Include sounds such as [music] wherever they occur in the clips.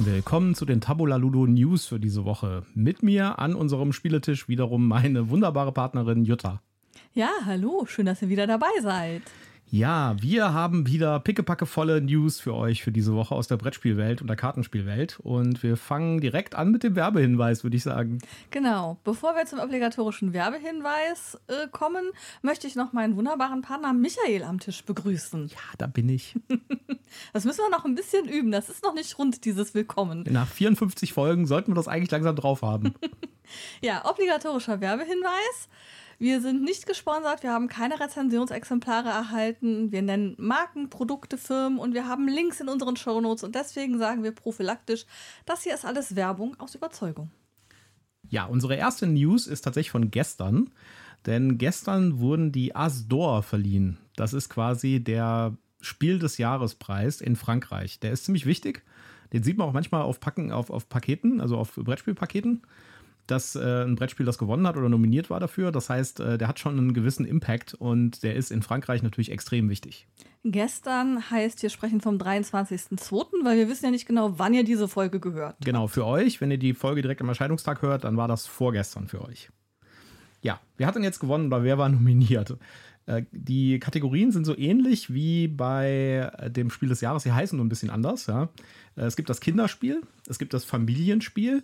Willkommen zu den Tabula Ludo News für diese Woche. Mit mir an unserem Spieletisch wiederum meine wunderbare Partnerin Jutta. Ja, hallo, schön, dass ihr wieder dabei seid. Ja, wir haben wieder pickepackevolle News für euch für diese Woche aus der Brettspielwelt und der Kartenspielwelt. Und wir fangen direkt an mit dem Werbehinweis, würde ich sagen. Genau. Bevor wir zum obligatorischen Werbehinweis äh, kommen, möchte ich noch meinen wunderbaren Partner Michael am Tisch begrüßen. Ja, da bin ich. [laughs] das müssen wir noch ein bisschen üben. Das ist noch nicht rund, dieses Willkommen. Nach 54 Folgen sollten wir das eigentlich langsam drauf haben. [laughs] ja, obligatorischer Werbehinweis. Wir sind nicht gesponsert, wir haben keine Rezensionsexemplare erhalten. Wir nennen Marken, Produkte, Firmen und wir haben Links in unseren Shownotes und deswegen sagen wir prophylaktisch, das hier ist alles Werbung aus Überzeugung. Ja, unsere erste News ist tatsächlich von gestern, denn gestern wurden die Asdor verliehen. Das ist quasi der Spiel des Jahrespreis in Frankreich. Der ist ziemlich wichtig. Den sieht man auch manchmal auf, Packen, auf, auf Paketen, also auf Brettspielpaketen dass äh, ein Brettspiel das gewonnen hat oder nominiert war dafür. Das heißt, äh, der hat schon einen gewissen Impact und der ist in Frankreich natürlich extrem wichtig. Gestern heißt, wir sprechen vom 23.02., weil wir wissen ja nicht genau, wann ihr diese Folge gehört. Genau, für euch, wenn ihr die Folge direkt am Erscheinungstag hört, dann war das vorgestern für euch. Ja, wer hat denn jetzt gewonnen oder wer war [laughs] nominiert? Äh, die Kategorien sind so ähnlich wie bei dem Spiel des Jahres. Sie heißen nur ein bisschen anders. Ja. Äh, es gibt das Kinderspiel, es gibt das Familienspiel,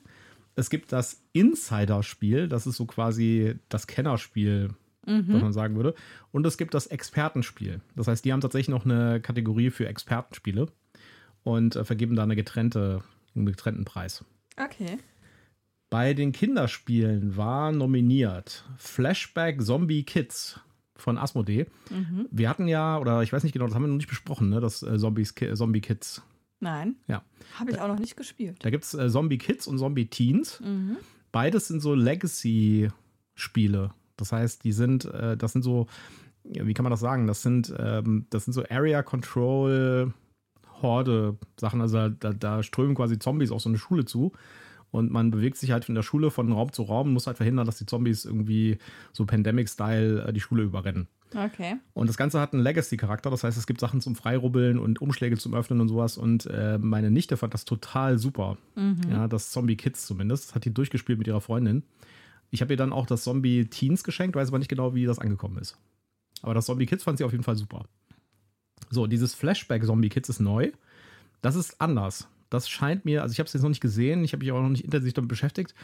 es gibt das Insider-Spiel, das ist so quasi das Kennerspiel, mhm. was man sagen würde. Und es gibt das Expertenspiel. Das heißt, die haben tatsächlich noch eine Kategorie für Expertenspiele und äh, vergeben da eine getrennte, einen getrennten Preis. Okay. Bei den Kinderspielen war nominiert Flashback Zombie Kids von Asmodee. Mhm. Wir hatten ja, oder ich weiß nicht genau, das haben wir noch nicht besprochen, ne, das äh, Zombies, Zombie Kids Nein. Ja. Habe ich auch noch nicht gespielt. Da gibt es äh, Zombie Kids und Zombie Teens. Mhm. Beides sind so Legacy-Spiele. Das heißt, die sind, äh, das sind so, ja, wie kann man das sagen? Das sind, ähm, das sind so Area Control Horde Sachen. Also da, da strömen quasi Zombies auf so eine Schule zu. Und man bewegt sich halt von der Schule von Raum zu Raum, muss halt verhindern, dass die Zombies irgendwie so Pandemic-Style äh, die Schule überrennen. Okay. Und das Ganze hat einen Legacy-Charakter, das heißt, es gibt Sachen zum Freirubbeln und Umschläge zum Öffnen und sowas. Und äh, meine Nichte fand das total super. Mhm. Ja, das Zombie Kids zumindest. Das hat die durchgespielt mit ihrer Freundin. Ich habe ihr dann auch das Zombie Teens geschenkt, weiß aber nicht genau, wie das angekommen ist. Aber das Zombie Kids fand sie auf jeden Fall super. So, dieses Flashback Zombie Kids ist neu. Das ist anders. Das scheint mir, also ich habe es jetzt noch nicht gesehen, ich habe mich auch noch nicht intensiv damit beschäftigt,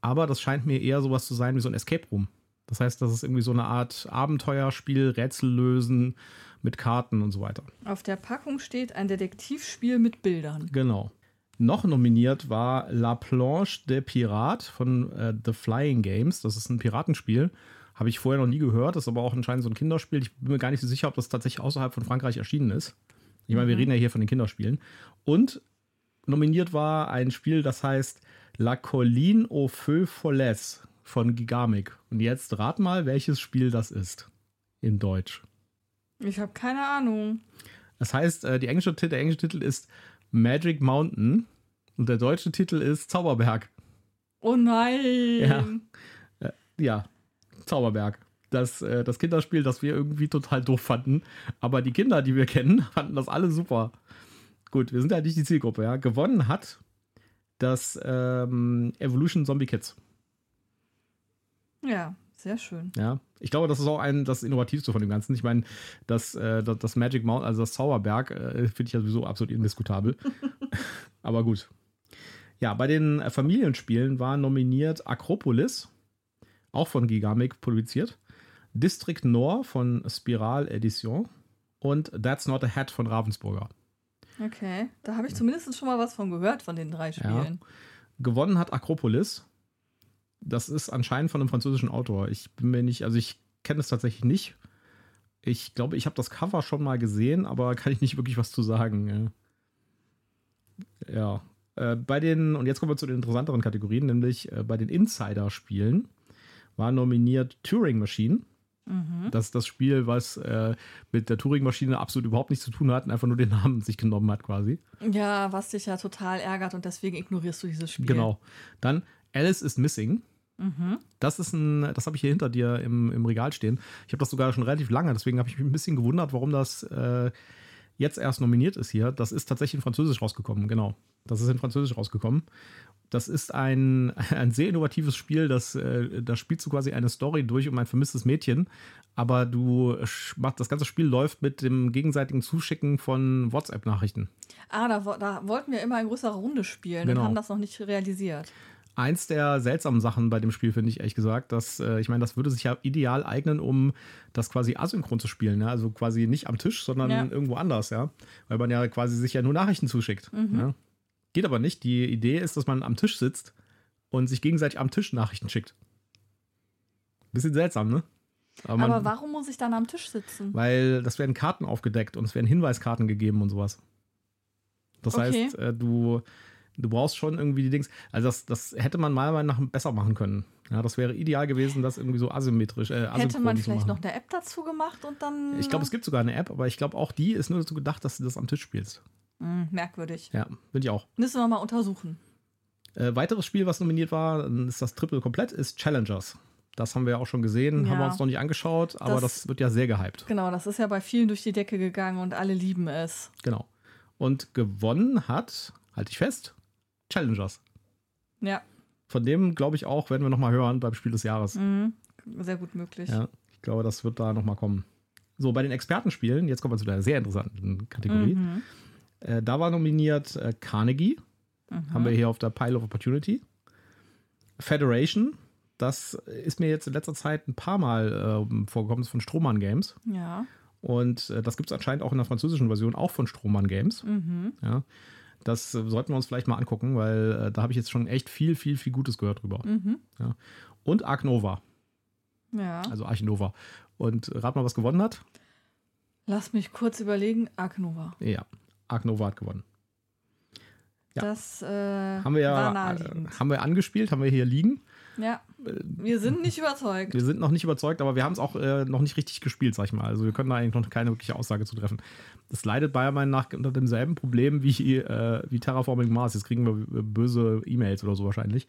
aber das scheint mir eher sowas zu sein wie so ein Escape Room. Das heißt, das ist irgendwie so eine Art Abenteuerspiel, Rätsel lösen mit Karten und so weiter. Auf der Packung steht ein Detektivspiel mit Bildern. Genau. Noch nominiert war La Planche de Pirat von äh, The Flying Games. Das ist ein Piratenspiel. Habe ich vorher noch nie gehört. Ist aber auch anscheinend so ein Kinderspiel. Ich bin mir gar nicht so sicher, ob das tatsächlich außerhalb von Frankreich erschienen ist. Ich meine, mhm. wir reden ja hier von den Kinderspielen. Und nominiert war ein Spiel, das heißt La Colline au Feu Folles von Gigamic. Und jetzt rat mal, welches Spiel das ist. In Deutsch. Ich habe keine Ahnung. Das heißt, äh, die englische, der englische Titel ist Magic Mountain und der deutsche Titel ist Zauberberg. Oh nein! Ja, äh, ja Zauberberg. Das, äh, das Kinderspiel, das wir irgendwie total doof fanden. Aber die Kinder, die wir kennen, [laughs] fanden das alle super. Gut, wir sind ja nicht die Zielgruppe, ja. Gewonnen hat das ähm, Evolution Zombie Kids. Ja, sehr schön. Ja, ich glaube, das ist auch ein, das Innovativste von dem Ganzen. Ich meine, das, äh, das, Magic Mountain, also das Zauberberg, äh, finde ich ja sowieso absolut indiskutabel. [laughs] Aber gut. Ja, bei den Familienspielen war nominiert Acropolis, auch von Gigamic produziert, District Nord von Spiral Edition und That's Not a Hat von Ravensburger. Okay, da habe ich zumindest schon mal was von gehört, von den drei Spielen. Ja. Gewonnen hat Acropolis das ist anscheinend von einem französischen Autor. Ich bin mir nicht, also ich kenne es tatsächlich nicht. Ich glaube, ich habe das Cover schon mal gesehen, aber kann ich nicht wirklich was zu sagen. Ja. ja. Äh, bei den, und jetzt kommen wir zu den interessanteren Kategorien, nämlich äh, bei den Insider-Spielen war nominiert Turing Machine. Mhm. Das ist das Spiel, was äh, mit der Turing-Maschine absolut überhaupt nichts zu tun hat und einfach nur den Namen sich genommen hat, quasi. Ja, was dich ja total ärgert und deswegen ignorierst du dieses Spiel. Genau. Dann Alice is Missing. Mhm. Das ist ein, das habe ich hier hinter dir im, im Regal stehen. Ich habe das sogar schon relativ lange, deswegen habe ich mich ein bisschen gewundert, warum das äh, jetzt erst nominiert ist hier, das ist tatsächlich in Französisch rausgekommen, genau. Das ist in Französisch rausgekommen. Das ist ein, [laughs] ein sehr innovatives Spiel, das, äh, da spielst du quasi eine Story durch um ein vermisstes Mädchen, aber du machst, das ganze Spiel läuft mit dem gegenseitigen Zuschicken von WhatsApp-Nachrichten. Ah, da, da, wollten wir immer in größerer Runde spielen genau. und haben das noch nicht realisiert. Eins der seltsamen Sachen bei dem Spiel finde ich ehrlich gesagt, dass äh, ich meine, das würde sich ja ideal eignen, um das quasi asynchron zu spielen, ja? also quasi nicht am Tisch, sondern ja. irgendwo anders, ja, weil man ja quasi sich ja nur Nachrichten zuschickt. Mhm. Ja? Geht aber nicht. Die Idee ist, dass man am Tisch sitzt und sich gegenseitig am Tisch Nachrichten schickt. Bisschen seltsam, ne? Aber, man, aber warum muss ich dann am Tisch sitzen? Weil das werden Karten aufgedeckt und es werden Hinweiskarten gegeben und sowas. Das okay. heißt, äh, du, du brauchst schon irgendwie die Dings. Also das, das hätte man meiner Meinung nach besser machen können. Ja, das wäre ideal gewesen, das irgendwie so asymmetrisch. Äh, hätte man vielleicht noch eine App dazu gemacht und dann. Ich glaube, es gibt sogar eine App, aber ich glaube auch die ist nur dazu gedacht, dass du das am Tisch spielst. Mm, merkwürdig. Ja, finde ich auch. Müssen wir mal untersuchen. Äh, weiteres Spiel, was nominiert war, ist das Triple komplett, ist Challengers. Das haben wir ja auch schon gesehen, ja. haben wir uns noch nicht angeschaut, aber das, das, wird ja sehr gehypt. Genau, das ist ja bei vielen durch die Decke gegangen und alle lieben es. Genau. Und gewonnen hat, halte ich fest, Challengers. Ja. Von dem, glaube ich, auch, werden wir nochmal hören beim Spiel des Jahres. Mhm. Sehr gut möglich. Ja, ich glaube, das wird da nochmal kommen. So, bei den Expertenspielen, jetzt kommen wir zu der sehr interessanten Kategorie. Mhm. Äh, da war nominiert äh, Carnegie, mhm. haben wir hier auf der Pile of Opportunity. Federation, das ist mir jetzt in letzter Zeit ein paar Mal äh, vorgekommen, ist von Strohmann Games. Ja. Und äh, das gibt es anscheinend auch in der französischen Version, auch von Strohmann Games. Mhm. Ja. Das äh, sollten wir uns vielleicht mal angucken, weil äh, da habe ich jetzt schon echt viel, viel, viel Gutes gehört drüber. Mhm. Ja. Und Ark Nova. Ja. Also Arch Nova. Und rat mal, was gewonnen hat? Lass mich kurz überlegen. Ark Nova. Ja. Ark Nova hat gewonnen. Ja. Das äh, haben wir ja äh, haben wir angespielt, haben wir hier liegen. Ja. Wir sind nicht überzeugt. Wir sind noch nicht überzeugt, aber wir haben es auch äh, noch nicht richtig gespielt, sag ich mal. Also wir können da eigentlich noch keine wirkliche Aussage zu treffen. Das leidet bei meinen nach unter demselben Problem wie, äh, wie Terraforming Mars. Jetzt kriegen wir böse E-Mails oder so wahrscheinlich.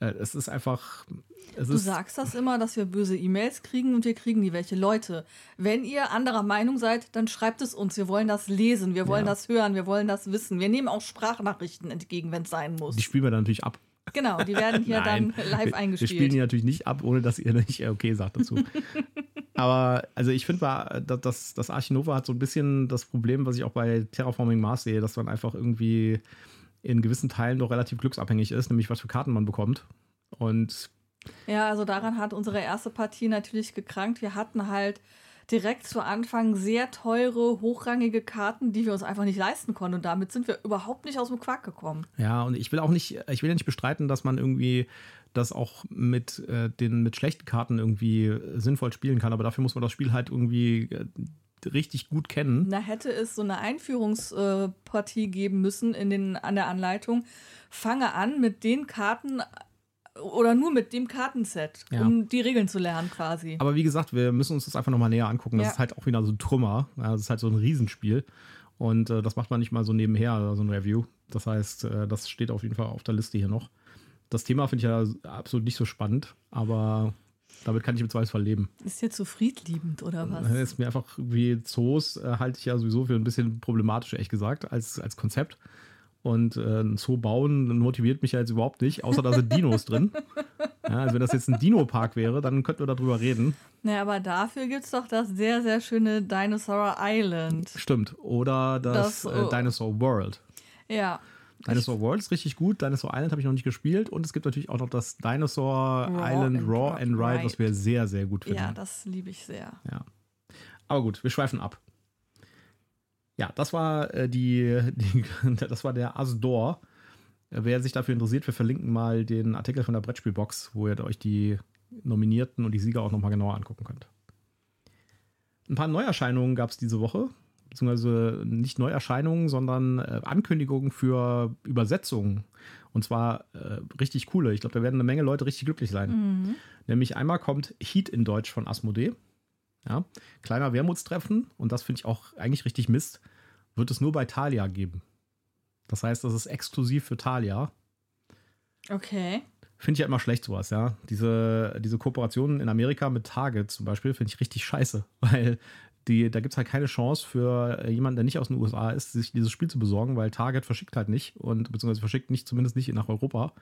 Äh, es ist einfach. Es du ist sagst das immer, dass wir böse E-Mails kriegen und wir kriegen die welche. Leute, wenn ihr anderer Meinung seid, dann schreibt es uns. Wir wollen das lesen, wir wollen ja. das hören, wir wollen das wissen. Wir nehmen auch Sprachnachrichten entgegen, wenn es sein muss. Die spielen wir dann natürlich ab. Genau, die werden hier dann live eingespielt. Wir spielen die natürlich nicht ab, ohne dass ihr nicht okay sagt dazu. [laughs] Aber also ich finde, das, das Archinova hat so ein bisschen das Problem, was ich auch bei Terraforming Mars sehe, dass man einfach irgendwie in gewissen Teilen doch relativ glücksabhängig ist, nämlich was für Karten man bekommt. Und ja, also daran hat unsere erste Partie natürlich gekrankt. Wir hatten halt direkt zu Anfang sehr teure, hochrangige Karten, die wir uns einfach nicht leisten konnten. Und damit sind wir überhaupt nicht aus dem Quark gekommen. Ja, und ich will auch nicht, ich will ja nicht bestreiten, dass man irgendwie das auch mit äh, den mit schlechten Karten irgendwie sinnvoll spielen kann, aber dafür muss man das Spiel halt irgendwie äh, richtig gut kennen. Da hätte es so eine Einführungspartie geben müssen in den, an der Anleitung. Fange an mit den Karten oder nur mit dem Kartenset, ja. um die Regeln zu lernen quasi. Aber wie gesagt, wir müssen uns das einfach nochmal näher angucken. Das ja. ist halt auch wieder so ein Trümmer. Das ist halt so ein Riesenspiel. Und äh, das macht man nicht mal so nebenher, so ein Review. Das heißt, äh, das steht auf jeden Fall auf der Liste hier noch. Das Thema finde ich ja absolut nicht so spannend, aber damit kann ich im Zweifelsfall leben. Ist dir zu friedliebend oder was? Ist mir einfach wie Zoos äh, halte ich ja sowieso für ein bisschen problematisch, ehrlich gesagt, als, als Konzept. Und äh, ein Zoo bauen motiviert mich ja jetzt überhaupt nicht, außer da sind Dinos drin. Ja, also wenn das jetzt ein Dino-Park wäre, dann könnten wir darüber reden. Naja, aber dafür gibt es doch das sehr, sehr schöne Dinosaur Island. Stimmt. Oder das, das äh, Dinosaur World. Ja. Dinosaur World ist richtig gut. Dinosaur Island habe ich noch nicht gespielt. Und es gibt natürlich auch noch das Dinosaur Raw Island and Raw and Ride, was wir sehr, sehr gut finden. Ja, das liebe ich sehr. Ja. Aber gut, wir schweifen ab. Ja, das war äh, die, [laughs] die, das war der Asdor. Wer sich dafür interessiert, wir verlinken mal den Artikel von der Brettspielbox, wo ihr euch die Nominierten und die Sieger auch nochmal genauer angucken könnt. Ein paar Neuerscheinungen gab es diese Woche, beziehungsweise nicht Neuerscheinungen, sondern äh, Ankündigungen für Übersetzungen. Und zwar äh, richtig coole. Ich glaube, da werden eine Menge Leute richtig glücklich sein. Mhm. Nämlich einmal kommt Heat in Deutsch von Asmodee. Ja, kleiner Wermutstreffen und das finde ich auch eigentlich richtig Mist, wird es nur bei Thalia geben. Das heißt, das ist exklusiv für Thalia. Okay. Finde ich ja immer schlecht sowas, ja. Diese, diese Kooperationen in Amerika mit Target zum Beispiel finde ich richtig scheiße, [laughs] weil die, da gibt es halt keine Chance für jemanden, der nicht aus den USA ist, sich dieses Spiel zu besorgen, weil Target verschickt halt nicht und beziehungsweise verschickt nicht, zumindest nicht nach Europa.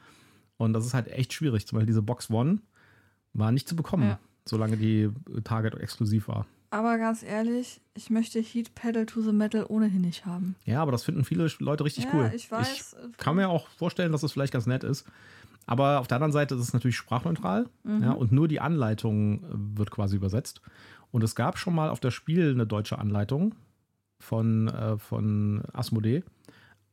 Und das ist halt echt schwierig, zum Beispiel diese Box One war nicht zu bekommen, ja. solange die Target exklusiv war. Aber ganz ehrlich, ich möchte Heat Pedal to the Metal ohnehin nicht haben. Ja, aber das finden viele Leute richtig ja, cool. Ich weiß. Ich kann mir auch vorstellen, dass es das vielleicht ganz nett ist. Aber auf der anderen Seite ist es natürlich sprachneutral mhm. ja, und nur die Anleitung wird quasi übersetzt. Und es gab schon mal auf das Spiel eine deutsche Anleitung von, äh, von Asmodee,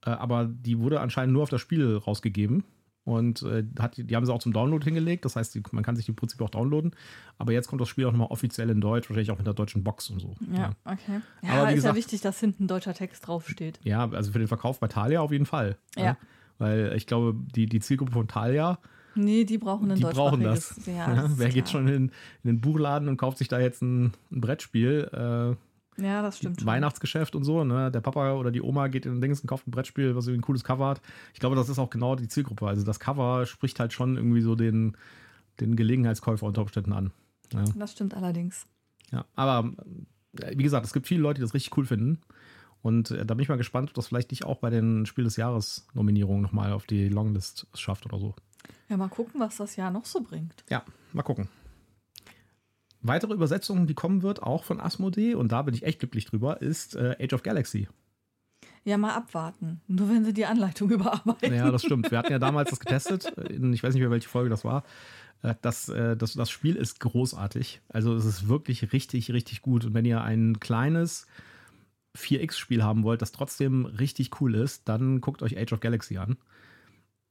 äh, aber die wurde anscheinend nur auf das Spiel rausgegeben. Und äh, hat, die haben sie auch zum Download hingelegt. Das heißt, die, man kann sich die im Prinzip auch downloaden. Aber jetzt kommt das Spiel auch nochmal offiziell in Deutsch, wahrscheinlich auch mit der deutschen Box und so. Ja, ja. okay. Ja, Aber ist gesagt, ja wichtig, dass hinten deutscher Text draufsteht. Ja, also für den Verkauf bei Thalia auf jeden Fall. Ja. ja. Weil ich glaube, die, die Zielgruppe von Thalia. Nee, die brauchen ein Die brauchen das. Ja, das [laughs] Wer geht schon in, in, den Buchladen und kauft sich da jetzt ein, ein Brettspiel? Äh, ja, das stimmt. Schon. Weihnachtsgeschäft und so, ne? Der Papa oder die Oma geht in den Dings und kauft ein Brettspiel, was irgendwie ein cooles Cover hat. Ich glaube, das ist auch genau die Zielgruppe. Also das Cover spricht halt schon irgendwie so den, den Gelegenheitskäufer unter Umständen an. Ja. Das stimmt allerdings. Ja, aber äh, wie gesagt, es gibt viele Leute, die das richtig cool finden. Und äh, da bin ich mal gespannt, ob das vielleicht nicht auch bei den Spiel des Jahres Nominierungen nochmal auf die Longlist schafft oder so. Ja, mal gucken, was das Jahr noch so bringt. Ja, mal gucken. Weitere Übersetzungen, die kommen wird, auch von Asmodee, und da bin ich echt glücklich drüber, ist äh, Age of Galaxy. Ja, mal abwarten. Nur wenn sie die Anleitung [laughs] überarbeiten. Ja, das stimmt. Wir hatten ja damals das getestet. In, ich weiß nicht mehr, welche Folge das war. Äh, das, äh, das, das Spiel ist großartig. Also es ist wirklich richtig, richtig gut. Und wenn ihr ein kleines 4X-Spiel haben wollt, das trotzdem richtig cool ist, dann guckt euch Age of Galaxy an.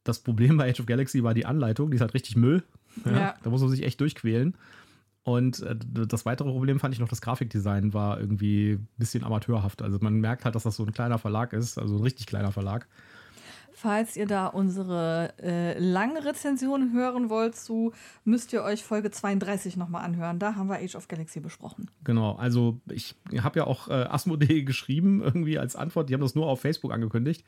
Das Problem bei Age of Galaxy war die Anleitung, die ist halt richtig Müll. Ja, ja. Da muss man sich echt durchquälen. Und äh, das weitere Problem fand ich noch, das Grafikdesign war irgendwie ein bisschen amateurhaft. Also man merkt halt, dass das so ein kleiner Verlag ist, also ein richtig kleiner Verlag. Falls ihr da unsere äh, lange Rezension hören wollt zu, müsst ihr euch Folge 32 nochmal anhören. Da haben wir Age of Galaxy besprochen. Genau, also ich habe ja auch äh, Asmodee [laughs] geschrieben, irgendwie als Antwort. Die haben das nur auf Facebook angekündigt,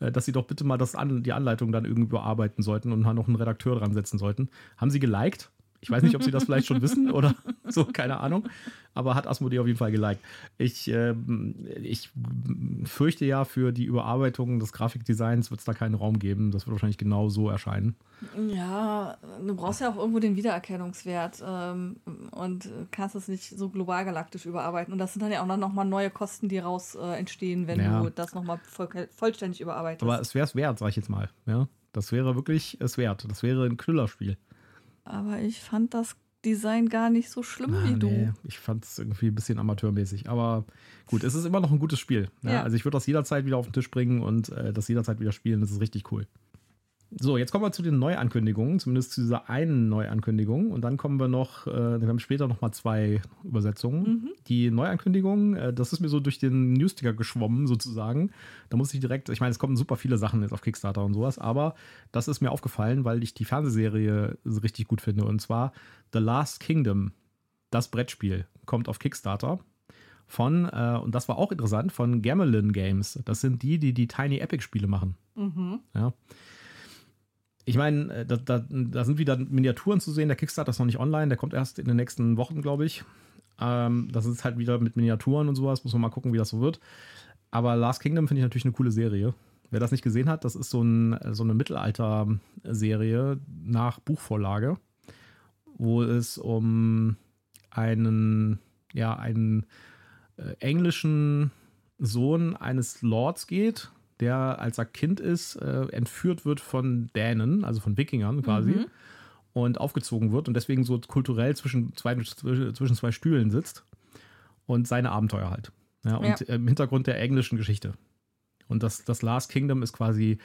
äh, dass sie doch bitte mal das an, die Anleitung dann irgendwie bearbeiten sollten und noch einen Redakteur dran setzen sollten. Haben sie geliked? Ich weiß nicht, ob sie das vielleicht schon wissen [laughs] oder [laughs] so, keine Ahnung. Aber hat Asmodee auf jeden Fall geliked. Ich, äh, ich fürchte ja, für die Überarbeitung des Grafikdesigns wird es da keinen Raum geben. Das wird wahrscheinlich genau so erscheinen. Ja, du brauchst ja auch irgendwo den Wiedererkennungswert ähm, und kannst es nicht so global galaktisch überarbeiten. Und das sind dann ja auch noch mal neue Kosten, die raus äh, entstehen, wenn ja. du das nochmal voll, vollständig überarbeitest. Aber es wäre es wert, sag ich jetzt mal. Ja, das wäre wirklich es wert. Das wäre ein Knüllerspiel. Aber ich fand das Design gar nicht so schlimm ah, wie nee. du. Ich fand es irgendwie ein bisschen amateurmäßig. Aber gut, es ist immer noch ein gutes Spiel. Ja? Ja. Also ich würde das jederzeit wieder auf den Tisch bringen und äh, das jederzeit wieder spielen. Das ist richtig cool. So, jetzt kommen wir zu den Neuankündigungen, zumindest zu dieser einen Neuankündigung. Und dann kommen wir noch, äh, wir haben später noch mal zwei Übersetzungen. Mhm. Die Neuankündigung, äh, das ist mir so durch den Newsticker geschwommen sozusagen. Da muss ich direkt, ich meine, es kommen super viele Sachen jetzt auf Kickstarter und sowas, aber das ist mir aufgefallen, weil ich die Fernsehserie richtig gut finde. Und zwar The Last Kingdom, das Brettspiel, kommt auf Kickstarter von, äh, und das war auch interessant, von Gamelin Games. Das sind die, die die Tiny Epic Spiele machen. Mhm. Ja ich meine, äh, da, da, da, sind wieder Miniaturen zu sehen. Der Kickstarter ist noch nicht online, der kommt erst in den nächsten Wochen, glaube ich. Ähm, das ist halt wieder mit Miniaturen und sowas, muss man mal gucken, wie das so wird. Aber Last Kingdom finde ich natürlich eine coole Serie. Wer das nicht gesehen hat, das ist so, ein, so eine Mittelalter-Serie nach Buchvorlage, wo es um einen, ja, einen äh, englischen Sohn eines Lords geht, der, als er Kind ist, äh, entführt wird von Dänen, also von Wikingern quasi, mhm. und aufgezogen wird und deswegen so kulturell zwischen zwei, zwischen zwei Stühlen sitzt und seine Abenteuer halt. Ja, und ja. im Hintergrund der englischen Geschichte. Und das, das Last Kingdom ist quasi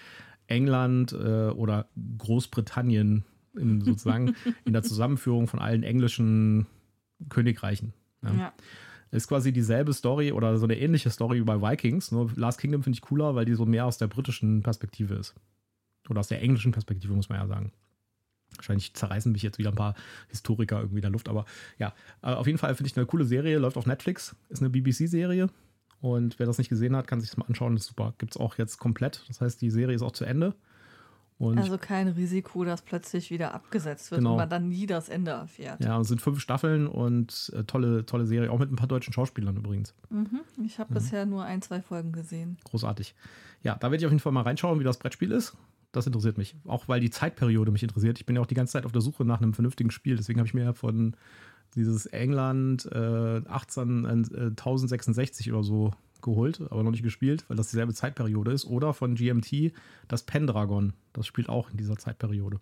England äh, oder Großbritannien in, sozusagen [laughs] in der Zusammenführung von allen englischen Königreichen. Ja. ja ist quasi dieselbe Story oder so eine ähnliche Story wie bei Vikings. Nur Last Kingdom finde ich cooler, weil die so mehr aus der britischen Perspektive ist. Oder aus der englischen Perspektive, muss man ja sagen. Wahrscheinlich zerreißen mich jetzt wieder ein paar Historiker irgendwie in der Luft, aber ja, äh, auf jeden Fall finde ich eine coole Serie, läuft auf Netflix, ist eine BBC-Serie und wer das nicht gesehen hat, kann sich das mal anschauen, ist super. Gibt es auch jetzt komplett, das heißt, die Serie ist auch zu Ende Und also kein Risiko, dass plötzlich wieder abgesetzt wird Genau. und man dann nie das Ende erfährt. ja, es sind fünf Staffeln und äh, tolle, tolle Serie, auch mit ein paar deutschen Schauspielern übrigens. Mhm. Ich habe bisher nur ein, zwei Folgen gesehen. Großartig. Ja, da werde ich auf jeden Fall mal reinschauen, wie das Brettspiel ist. Das interessiert mich. Auch weil die Zeitperiode mich interessiert. Ich bin ja auch die ganze Zeit auf der Suche nach einem vernünftigen Spiel. Deswegen habe ich mir von dieses England äh, 18, äh, 1066 oder so geholt, aber noch nicht gespielt, weil das dieselbe Zeitperiode ist. Oder von GMT das Pendragon. Das spielt auch in dieser Zeitperiode.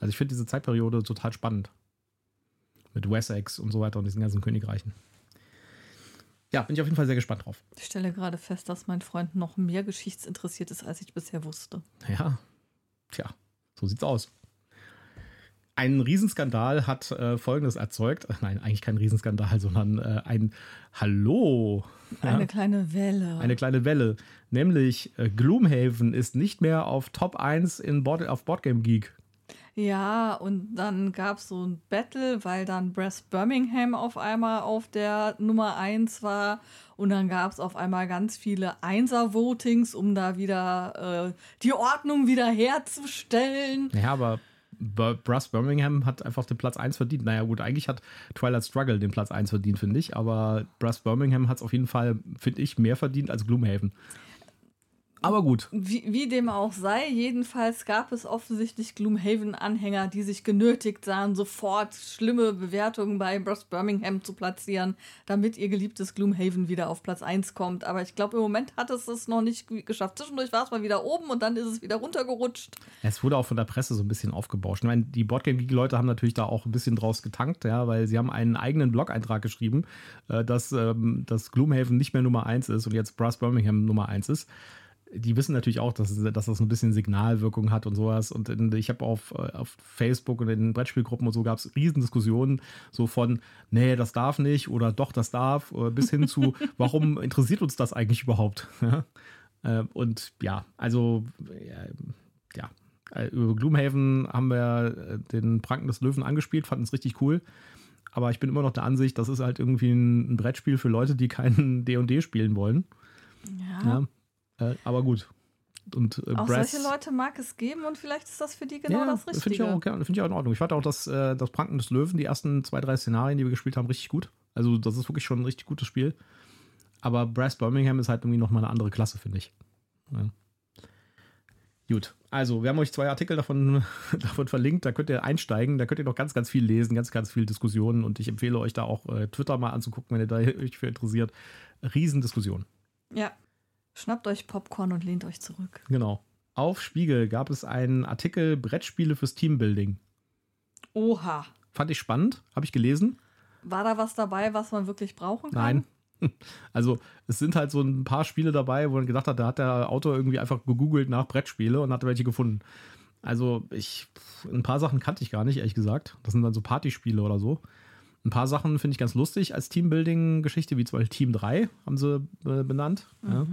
Also ich finde diese Zeitperiode total spannend. Mit Wessex und so weiter und diesen ganzen Königreichen. Ja, bin ich auf jeden Fall sehr gespannt drauf. Ich stelle gerade fest, dass mein Freund noch mehr geschichtsinteressiert ist, als ich bisher wusste. Ja, tja, so sieht's aus. Ein Riesenskandal hat äh, Folgendes erzeugt. Nein, eigentlich kein Riesenskandal, [laughs] sondern äh, ein Hallo. Eine Ja, kleine Welle. eine kleine Welle. Nämlich äh, Gloomhaven ist nicht mehr auf Top 1 in Board, auf Boardgame Geek. Ja, und dann gab es so ein Battle, weil dann Brass Birmingham auf einmal auf der Nummer 1 war. Und dann gab es auf einmal ganz viele Einser-Votings, um da wieder äh, die Ordnung wieder herzustellen. Ja, aber Brass Birmingham hat einfach den Platz 1 verdient. Naja, gut, eigentlich hat Twilight Struggle den Platz 1 verdient, finde ich. Aber Brass Birmingham hat es auf jeden Fall, finde ich, mehr verdient als Gloomhaven. Aber gut. Wie, wie dem auch sei, jedenfalls gab es offensichtlich Gloomhaven-Anhänger, die sich genötigt sahen, sofort schlimme Bewertungen bei Brass Birmingham zu platzieren, damit ihr geliebtes Gloomhaven wieder auf Platz 1 kommt. Aber ich glaube, im Moment hat es es noch nicht ge- geschafft. Zwischendurch war es mal wieder oben und dann ist es wieder runtergerutscht. Es wurde auch von der Presse so ein bisschen aufgebauscht. Ich meine, die Boardgame Geek-Leute haben natürlich da auch ein bisschen draus getankt, ja, weil sie haben einen eigenen Blog-Eintrag geschrieben, äh, dass, ähm, dass Gloomhaven nicht mehr Nummer 1 ist und jetzt Brass Birmingham Nummer 1 ist. Die wissen natürlich auch, dass, dass das ein bisschen Signalwirkung hat und sowas. Und in, ich habe auf, äh, auf Facebook und in den Brettspielgruppen und so gab es Riesendiskussionen, so von, nee, das darf nicht oder doch, das darf, äh, bis hin zu, [laughs] warum interessiert uns das eigentlich überhaupt? [laughs] Ja? Äh, Und ja, also ja, äh, über Gloomhaven haben wir den Pranken des Löwen angespielt, fanden es richtig cool. Aber ich bin immer noch der Ansicht, das ist halt irgendwie ein, ein Brettspiel für Leute, die keinen D&D spielen wollen. Ja. Ja. Äh, aber gut. Und äh, Auch Brass- solche Leute mag es geben und vielleicht ist das für die genau ja, das Finde ich, Richtige. auch, okay, find ich auch in Ordnung. Ich fand auch das, äh, das Pranken des Löwen, die ersten zwei, drei Szenarien, die wir gespielt haben, richtig gut. Also, das ist wirklich schon ein richtig gutes Spiel. Aber Brass Birmingham ist halt irgendwie nochmal eine andere Klasse, finde ich. Ja. Gut, also wir haben euch zwei Artikel davon, [laughs] davon verlinkt, da könnt ihr einsteigen, da könnt ihr noch ganz, ganz viel lesen, ganz, ganz viel Diskussionen und ich empfehle euch da auch äh, Twitter mal anzugucken, wenn ihr da [laughs] euch für interessiert. Riesendiskussion. Ja. Schnappt euch Popcorn und lehnt euch zurück. Genau. Auf Spiegel gab es einen Artikel Brettspiele fürs Teambuilding. Oha. Fand ich spannend, habe ich gelesen. War da was dabei, was man wirklich brauchen kann? Nein. [laughs] Also es sind halt so ein paar Spiele dabei, wo man gedacht hat, da hat der Autor irgendwie einfach gegoogelt nach Brettspiele und hat welche gefunden. Also ich, ein paar Sachen kannte ich gar nicht, ehrlich gesagt. Das sind dann so Partyspiele oder so. Ein paar Sachen finde ich ganz lustig als Teambuilding-Geschichte, wie zum Beispiel Team 3 haben sie äh, benannt. Ja.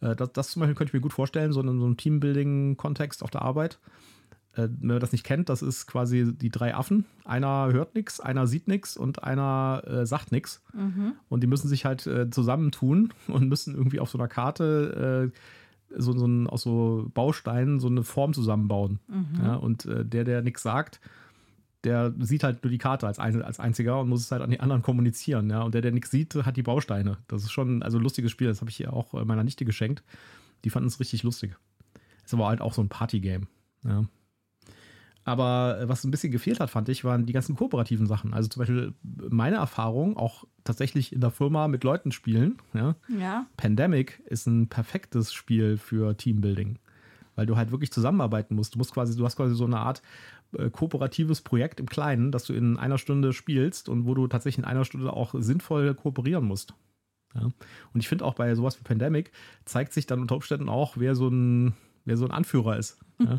Äh, das, das zum Beispiel könnte ich mir gut vorstellen, so in so einem Teambuilding-Kontext auf der Arbeit. Äh, wenn man das nicht kennt, das ist quasi die drei Affen. Einer hört nichts, einer sieht nichts und einer äh, sagt nichts. Und die müssen sich halt äh, zusammentun [laughs] und müssen irgendwie auf so einer Karte äh, so, so ein, aus so Bausteinen so eine Form zusammenbauen. Ja, und der, der nichts sagt, der sieht halt nur die Karte als, ein, als einziger und muss es halt an die anderen kommunizieren. Ja? Und der, der nichts sieht, hat die Bausteine. Das ist schon also ein lustiges Spiel. Das habe ich auch äh, meiner Nichte geschenkt. Die fanden es richtig lustig. Ist aber halt auch so ein Partygame. Ja. Aber äh, was ein bisschen gefehlt hat, fand ich, waren die ganzen kooperativen Sachen. Also zum Beispiel meine Erfahrung, auch tatsächlich in der Firma mit Leuten spielen. Ja? Ja. Pandemic ist ein perfektes Spiel für Teambuilding, weil du halt wirklich zusammenarbeiten musst. Du musst quasi, du hast quasi so eine Art äh, kooperatives Projekt im Kleinen, das du in einer Stunde spielst und wo du tatsächlich in einer Stunde auch sinnvoll kooperieren musst. Ja? Und ich finde auch bei sowas wie Pandemic zeigt sich dann unter Umständen auch, wer so ein, wer so ein Anführer ist. Ja?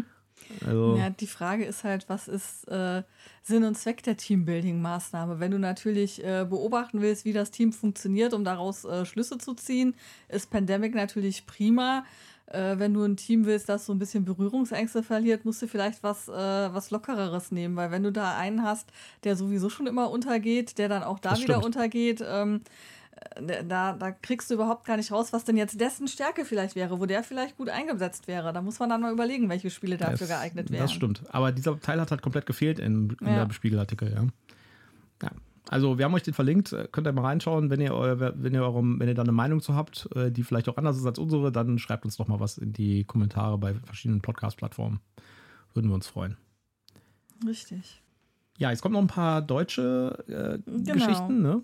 [laughs] also, Ja, die Frage ist halt, was ist äh, Sinn und Zweck der Teambuilding-Maßnahme? Wenn du natürlich äh, beobachten willst, wie das Team funktioniert, um daraus äh, Schlüsse zu ziehen, ist Pandemic natürlich prima. Äh, wenn du ein Team willst, das so ein bisschen Berührungsängste verliert, musst du vielleicht was, äh, was Lockereres nehmen, weil wenn du da einen hast, der sowieso schon immer untergeht, der dann auch da Das wieder stimmt. untergeht, ähm, äh, da, da kriegst du überhaupt gar nicht raus, was denn jetzt dessen Stärke vielleicht wäre, wo der vielleicht gut eingesetzt wäre. Da muss man dann mal überlegen, welche Spiele dafür das, geeignet wären. Das stimmt. Aber dieser Teil hat halt komplett gefehlt in, in ja. der Spiegelartikel, ja. ja. Also wir haben euch den verlinkt, könnt ihr mal reinschauen, wenn ihr, wenn ihr, eurem, wenn ihr da eine Meinung zu habt, äh, die vielleicht auch anders ist als unsere, dann schreibt uns doch mal was in die Kommentare bei verschiedenen Podcast-Plattformen. Würden wir uns freuen. Richtig. Ja, jetzt kommen noch ein paar deutsche äh, genau. Geschichten, ne?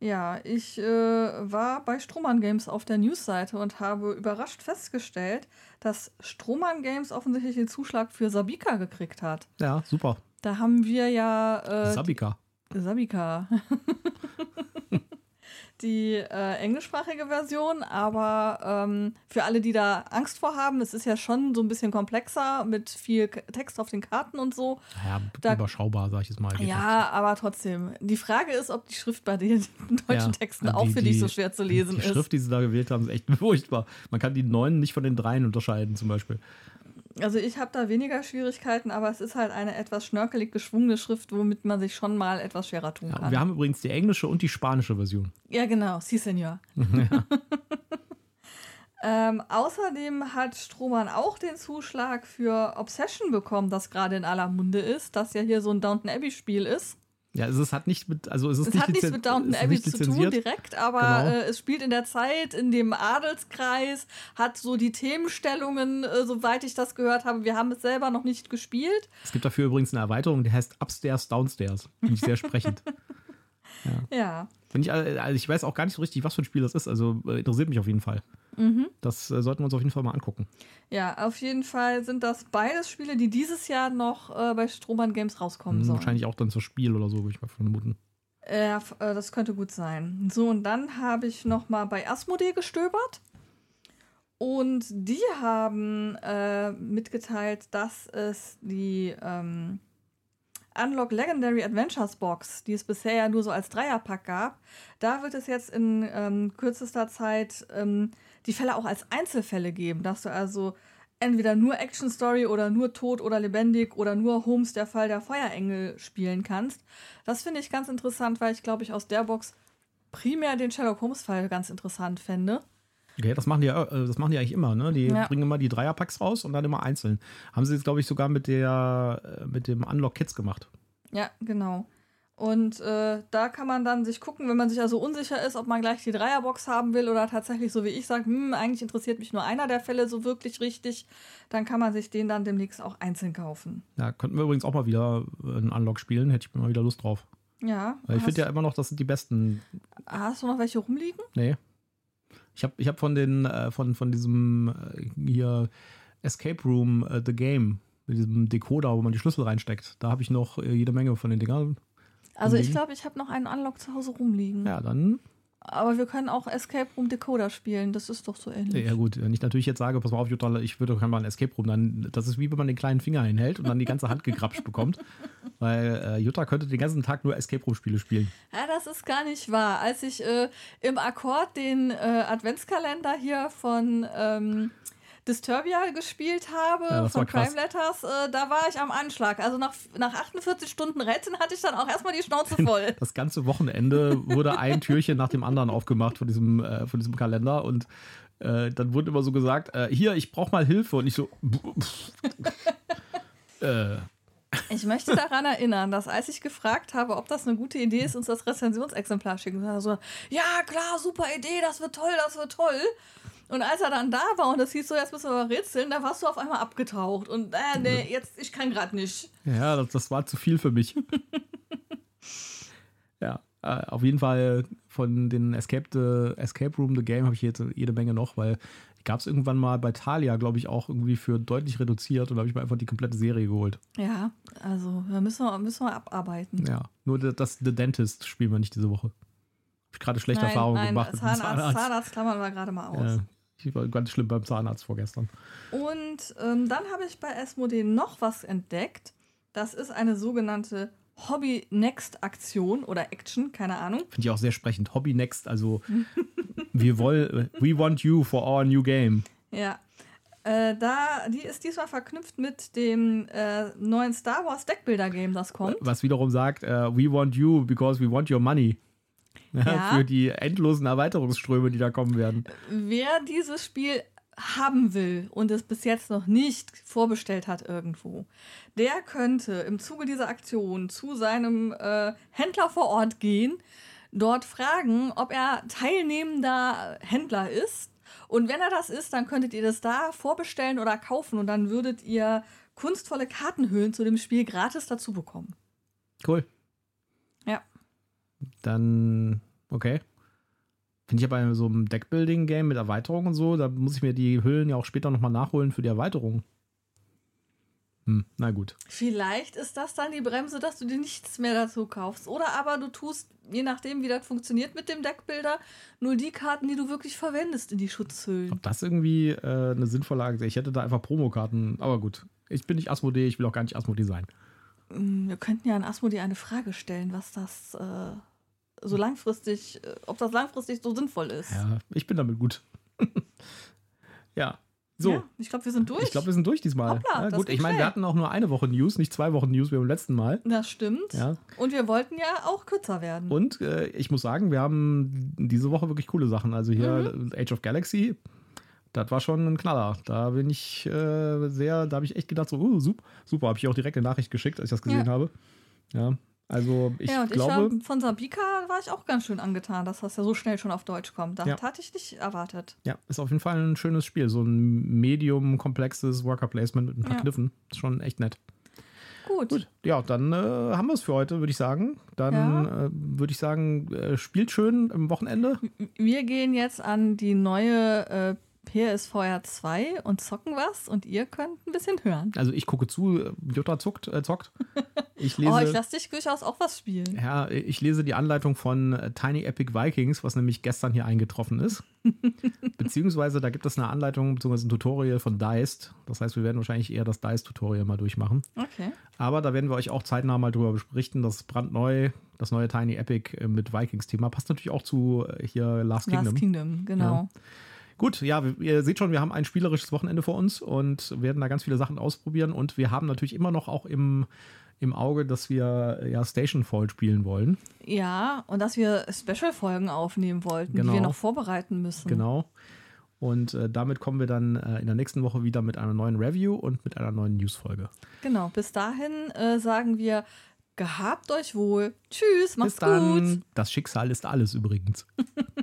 Ja, ich äh, war bei Strohmann Games auf der Newsseite und habe überrascht festgestellt, dass Strohmann Games offensichtlich den Zuschlag für Sabika gekriegt hat. Ja, super. Da haben wir ja. Äh, Sabika. Sabika. [laughs] die äh, englischsprachige Version, aber ähm, für alle, die da Angst vor haben, es ist ja schon so ein bisschen komplexer mit viel Text auf den Karten und so. Ja, da, überschaubar, sag ich es mal. Ja, aber trotzdem. Die Frage ist, ob die Schrift bei den [laughs] deutschen ja, Texten die, auch für dich so schwer zu lesen die ist. Die Schrift, die sie da gewählt haben, ist echt [laughs] furchtbar. Man kann die neun nicht von den dreien unterscheiden, zum Beispiel. Also ich habe da weniger Schwierigkeiten, aber es ist halt eine etwas schnörkelig geschwungene Schrift, womit man sich schon mal etwas schwerer tun kann. wir haben übrigens die englische und die spanische Version. Ja, genau. Si, Senor. [laughs] Ja. ähm, außerdem hat Strohmann auch den Zuschlag für Obsession bekommen, das gerade in aller Munde ist, das ja hier so ein Downton Abbey-Spiel ist. Ja, also es hat nicht mit, also es ist es nicht hat nichts mit Downton Abbey zu tun direkt, aber genau. äh, es spielt in der Zeit in dem Adelskreis, hat so die Themenstellungen, äh, soweit ich das gehört habe. Wir haben es selber noch nicht gespielt. Es gibt dafür übrigens eine Erweiterung, die heißt Upstairs, Downstairs. Finde ich sehr sprechend. [laughs] ja. ja. Ich, also ich weiß auch gar nicht so richtig, was für ein Spiel das ist. Also äh, interessiert mich auf jeden Fall. Mhm. Das äh, sollten wir uns auf jeden Fall mal angucken. Ja, auf jeden Fall sind das beides Spiele, die dieses Jahr noch äh, bei Strohmann Games rauskommen mhm, sollen. Wahrscheinlich auch dann zur Spiel oder so, würde ich mal vermuten. Ja, äh, das könnte gut sein. So, und dann habe ich noch mal bei Asmodee gestöbert. Und die haben äh, mitgeteilt, dass es die ähm, Unlock Legendary Adventures Box, die es bisher ja nur so als Dreierpack gab, da wird es jetzt in ähm, kürzester Zeit ähm, die Fälle auch als Einzelfälle geben, dass du also entweder nur Action Story oder nur Tod oder lebendig oder nur Holmes der Fall der Feuerengel spielen kannst. Das finde ich ganz interessant, weil ich glaube ich aus der Box primär den Sherlock Holmes Fall ganz interessant fände. Okay, das machen die ja, äh, das machen die eigentlich immer, ne? Die ja. bringen immer die Dreierpacks raus und dann immer einzeln. Haben sie jetzt, glaube ich, sogar mit der äh, mit dem Unlock Kids gemacht. Ja, genau. Und äh, da kann man dann sich gucken, wenn man sich also unsicher ist, ob man gleich die Dreierbox haben will oder tatsächlich so wie ich sagt, hm, eigentlich interessiert mich nur einer der Fälle so wirklich richtig, dann kann man sich den dann demnächst auch einzeln kaufen. Ja, könnten wir übrigens auch mal wieder einen Unlock spielen, hätte ich mal wieder Lust drauf. Ja. Weil ich finde ja immer noch, das sind die besten. Hast du noch welche rumliegen? Nee. Ich habe ich hab von den, äh, von, von diesem äh, hier Escape Room äh, The Game, mit diesem Decoder, wo man die Schlüssel reinsteckt, da habe ich noch äh, jede Menge von den Dingern. Also ich glaube, ich habe noch einen Unlock zu Hause rumliegen. Ja, dann aber wir können auch Escape Room Decoder spielen, das ist doch so ähnlich. Ja, gut, wenn ich natürlich jetzt sage, pass mal auf, Jutta, ich würde kann mal ein Escape Room, dann das ist wie wenn man den kleinen Finger hinhält und dann die ganze Hand gegrapscht bekommt. [laughs] Weil äh, Jutta könnte den ganzen Tag nur Escape Room-Spiele spielen. Ja, das ist gar nicht wahr. Als ich äh, im Akkord den äh, Adventskalender hier von ähm, Disturbia gespielt habe ja, von Crime Letters, äh, da war ich am Anschlag. Also nach, nach 48 Stunden Retten hatte ich dann auch erstmal die Schnauze [laughs] voll. Das ganze Wochenende wurde ein Türchen nach dem anderen aufgemacht von diesem, äh, von diesem Kalender und äh, dann wurde immer so gesagt, äh, hier, ich brauche mal Hilfe und ich so [laughs] äh. ich möchte daran erinnern, dass als ich gefragt habe, ob das eine gute Idee ist, uns das Rezensionsexemplar schicken, war so, ja klar, super Idee, das wird toll, das wird toll. Und als er dann da war und das hieß so, jetzt müssen wir mal rätseln, da warst du auf einmal abgetaucht. Und äh, nee, jetzt, ich kann gerade nicht. Ja, das, das, war zu viel für mich. [laughs] ja, äh, auf jeden Fall von den Escape, the, Escape Room The Game habe ich jetzt jede Menge noch, weil gab es irgendwann mal bei Thalia, glaube ich, auch irgendwie für deutlich reduziert und da habe ich mir einfach die komplette Serie geholt. Ja, also da müssen wir, müssen wir abarbeiten. Ja, nur das The Dentist spielen wir nicht diese Woche. Habe ich gerade schlechte nein, Erfahrungen nein, gemacht. Zahnarzt, Zahnarzt. Zahnarzt klammern wir gerade mal aus. Ja, ich war ganz schlimm beim Zahnarzt vorgestern. Und ähm, dann habe ich bei Esmodee noch was entdeckt. Das ist eine sogenannte Hobby Next Aktion oder Action, keine Ahnung. Finde ich auch sehr sprechend. Hobby Next, also [laughs] wir wollen, we want you for our new game. Ja. Äh, da, die ist diesmal verknüpft mit dem äh, neuen Star Wars Deckbilder Game, das kommt. Was wiederum sagt, uh, we want you because we want your money. Ja, für die endlosen Erweiterungsströme, die da kommen werden. Wer dieses Spiel haben will und es bis jetzt noch nicht vorbestellt hat irgendwo, der könnte im Zuge dieser Aktion zu seinem äh, Händler vor Ort gehen, dort fragen, ob er teilnehmender Händler ist. Und wenn er das ist, dann könntet ihr das da vorbestellen oder kaufen und dann würdet ihr kunstvolle Kartenhüllen zu dem Spiel gratis dazu bekommen. Cool. Dann, okay. Finde ich ja bei so einem Deckbuilding-Game mit Erweiterung und so, da muss ich mir die Hüllen ja auch später nochmal nachholen für die Erweiterung. Hm, na gut. Vielleicht ist das dann die Bremse, dass du dir nichts mehr dazu kaufst. Oder aber du tust, je nachdem, wie das funktioniert mit dem Deckbilder, nur die Karten, die du wirklich verwendest, in die Schutzhüllen. Ob das irgendwie äh, eine sinnvolle Aktion Ich hätte da einfach Promokarten, aber gut. Ich bin nicht Asmodee, ich will auch gar nicht Asmodee sein. Hm, wir könnten ja an Asmodee eine Frage stellen, was das äh, so langfristig, äh, ob das langfristig so sinnvoll ist. Ja, ich bin damit gut. [laughs] ja. So. Ja, ich glaube, wir sind durch. Ich glaube, wir sind durch diesmal. Hoppla, ja, gut, ich meine, wir hatten auch nur eine Woche News, nicht zwei Wochen News wie beim letzten Mal. Das stimmt. Ja. Und wir wollten ja auch kürzer werden. Und äh, ich muss sagen, wir haben diese Woche wirklich coole Sachen. Also hier mhm. Age of Galaxy, das war schon ein Knaller. Da bin ich äh, sehr, da habe ich echt gedacht, so, uh, super, super. Habe ich auch direkt eine Nachricht geschickt, als ich das gesehen ja. habe. Ja, also ich ja, und glaube. Ich, von Sabika war ich auch ganz schön angetan, dass das ja so schnell schon auf Deutsch kommt. Das ja. hatte ich nicht erwartet. Ja, ist auf jeden Fall ein schönes Spiel. So ein medium-komplexes Worker-Placement mit ein paar ja. Kniffen. Ist schon echt nett. Gut. Gut. Ja, dann äh, haben wir es für heute, würde ich sagen. Dann ja. äh, würde ich sagen, äh, spielt schön am Wochenende. Wir gehen jetzt an die neue äh, PSVR 2 und zocken was und ihr könnt ein bisschen hören. Also ich gucke zu, Jutta zuckt, äh, zockt. Ich [laughs] lese, oh, ich lasse dich durchaus auch was spielen. Ja, ich lese die Anleitung von äh, Tiny Epic Vikings, was nämlich gestern hier eingetroffen ist. [laughs] Beziehungsweise da gibt es eine Anleitung bzw. ein Tutorial von Deist. Das heißt, wir werden wahrscheinlich eher das Deist-Tutorial mal durchmachen. Okay. Aber da werden wir euch auch zeitnah mal drüber berichten. Das ist brandneu, das neue Tiny Epic äh, mit Vikings-Thema. Passt natürlich auch zu hier Last Kingdom. Last Kingdom, genau. Ja. Gut, ja, ihr seht schon, wir haben ein spielerisches Wochenende vor uns und werden da ganz viele Sachen ausprobieren. Und wir haben natürlich immer noch auch im, im Auge, dass wir ja Stationfall spielen wollen. Ja, und dass wir Special-Folgen aufnehmen wollten, genau. die wir noch vorbereiten müssen. Genau. Und äh, damit kommen wir dann äh, in der nächsten Woche wieder mit einer neuen Review und mit einer neuen News-Folge. Genau, bis dahin äh, sagen wir, gehabt euch wohl. Tschüss, macht's bis dann. gut. Das Schicksal ist alles übrigens. [laughs]